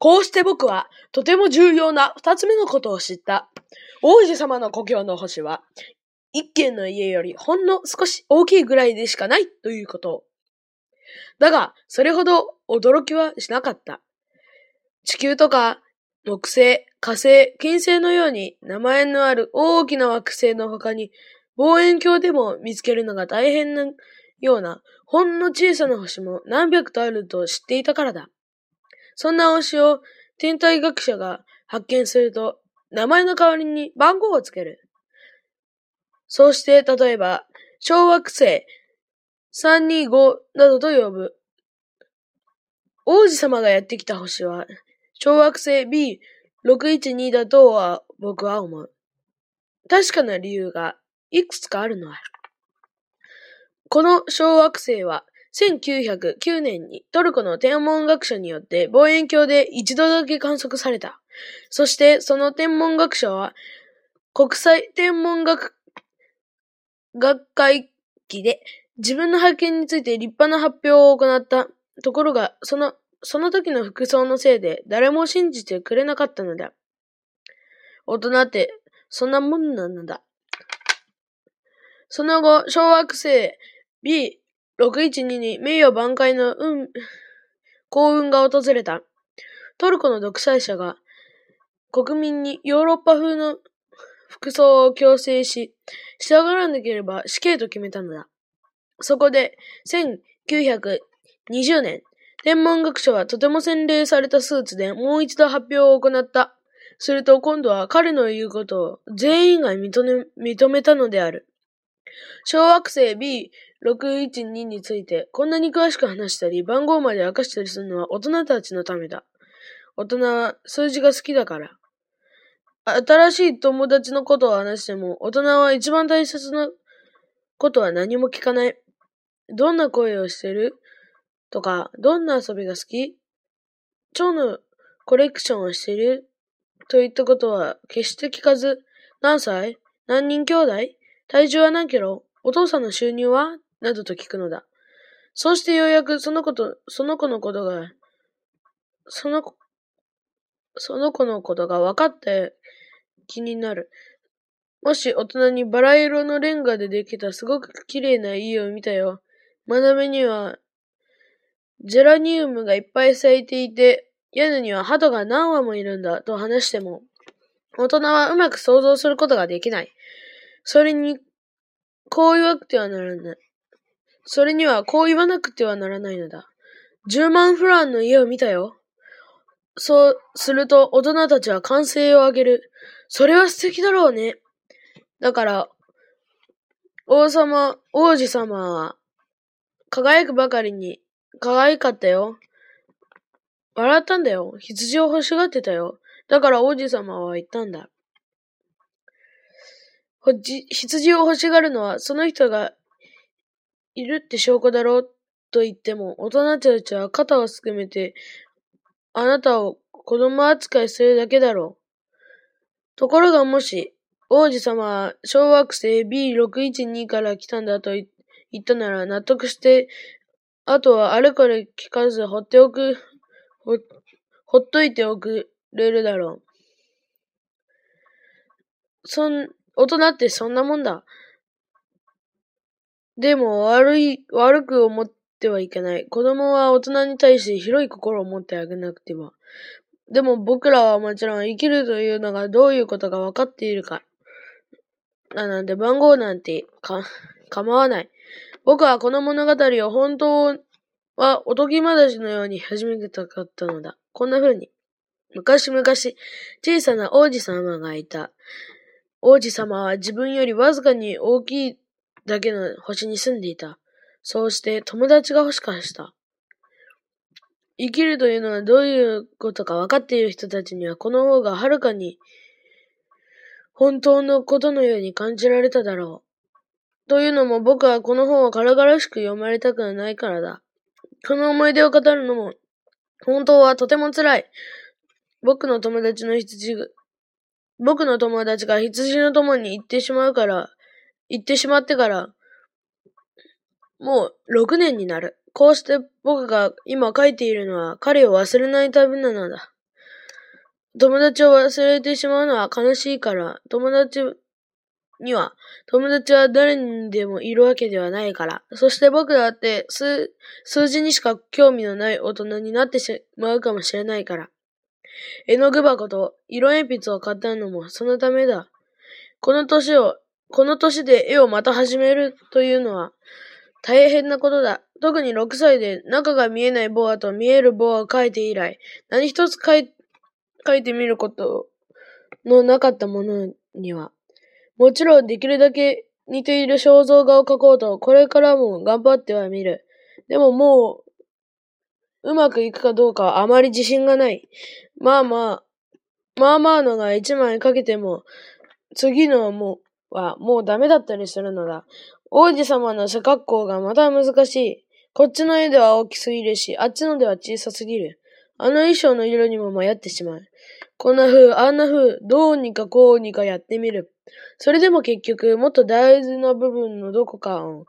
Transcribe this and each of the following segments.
こうして僕は、とても重要な二つ目のことを知った。王子様の故郷の星は、一軒の家よりほんの少し大きいぐらいでしかないということ。だが、それほど驚きはしなかった。地球とか、木星、火星、金星のように名前のある大きな惑星の他に、望遠鏡でも見つけるのが大変なような、ほんの小さな星も何百とあると知っていたからだ。そんな星を天体学者が発見すると、名前の代わりに番号をつける。そうして、例えば、小惑星325などと呼ぶ。王子様がやってきた星は、小惑星 B612 だとは僕は思う。確かな理由がいくつかあるのは、この小惑星は1909年にトルコの天文学者によって望遠鏡で一度だけ観測された。そしてその天文学者は国際天文学学会議で自分の発見について立派な発表を行った。ところが、その、その時の服装のせいで誰も信じてくれなかったのだ。大人ってそんなもんなのだ。その後、小惑星 B 612に名誉挽回の運、幸運が訪れた。トルコの独裁者が国民にヨーロッパ風の服装を強制し、従わなければ死刑と決めたのだ。そこで、1920年、天文学者はとても洗礼されたスーツでもう一度発表を行った。すると今度は彼の言うことを全員が認め認めたのである。小惑星 B612 についてこんなに詳しく話したり番号まで明かしたりするのは大人たちのためだ。大人は数字が好きだから。新しい友達のことを話しても大人は一番大切なことは何も聞かない。どんな声をしてる？とか、どんな遊びが好き？蝶のコレクションをしてる？といったことは決して聞かず、何歳？何人兄弟？体重は何キロお父さんの収入は？などと聞くのだ。そうしてようやくその子と、その子のことが、その子、その子のことが分かって気になる。もし大人にバラ色のレンガでできたすごく綺麗な家を見たよ。窓辺にはジェラニウムがいっぱい咲いていて、屋根には鳩が何羽もいるんだと話しても、大人はうまく想像することができない。それに、こう言わなくてはならない。それにはこう言わなくてはならないのだ。10万フランの家を見たよ。そうすると大人たちは歓声を上げる。それは素敵だろうね。だから、王様、王子様は、輝くばかりに、可愛かったよ。笑ったんだよ。羊を欲しがってたよ。だから王子様は言ったんだ。ほじ羊を欲しがるのはその人がいるって証拠だろうと言っても、大人たちは肩をすくめて、あなたを子供扱いするだけだろう。ところがもし、王子様は小惑星 B612 から来たんだと言ったなら納得して、あとはあれこれ聞かず放っておく、ほ、ほっといておくれるだろう。そん、大人ってそんなもんだ。でも悪い、悪く思ってはいけない。子供は大人に対して広い心を持ってあげなくては。でも僕らはもちろん生きるというのがどういうことが分かっているか。ななんて番号なんてか、構わない。僕はこの物語を本当はおとぎ話のように始めたかったのだ。こんな風に。昔々、小さな王子様がいた。王子様は自分よりわずかに大きいだけの星に住んでいた。そうして友達が欲しかした。生きるというのはどういうことか分かっている人たちにはこの方がはるかに本当のことのように感じられただろう。というのも僕はこの本を軽々しく読まれたくはないからだ。この思い出を語るのも本当はとても辛い。僕の友達の羊、僕の友達が羊の友に行ってしまうから、行ってしまってから、もう6年になる。こうして僕が今書いているのは彼を忘れないためなのだ。友達を忘れてしまうのは悲しいから、友達には、友達は誰にでもいるわけではないから。そして僕だって数、数字にしか興味のない大人になってしまうかもしれないから。絵の具箱と色鉛筆を買ったのもそのためだ。この年を、この年で絵をまた始めるというのは大変なことだ。特に6歳で中が見えないボアと見えるボアを描いて以来、何一つ描い描いてみることのなかったものには、もちろんできるだけ似ている肖像画を描こうと、これからも頑張ってはみる。でももうう、まくいくかどうかはあまり自信がない。まあまあ、まあまあのが一枚かけても、次のもうはもうダメだったりするのだ。王子様の背格好がまた難しい。こっちの絵では大きすぎるし、あっちのでは小さすぎる。あの衣装の色にも迷ってしまう。こんな風、あんな風、どうにかこうにかやってみる。それでも結局、もっと大事な部分のどこかを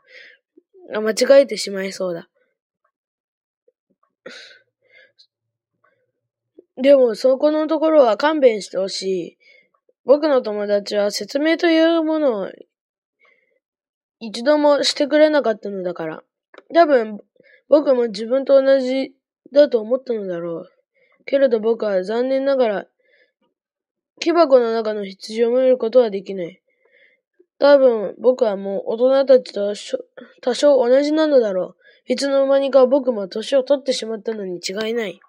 間違えてしまいそうだ。でも、そこのところは勘弁してほしい。僕の友達は説明というものを一度もしてくれなかったのだから。多分、僕も自分と同じだと思ったのだろう。けれど僕は残念ながら、木箱の中の羊を見ることはできない。多分、僕はもう大人たちと多少同じなのだろう。いつの間にか僕も年を取ってしまったのに違いない。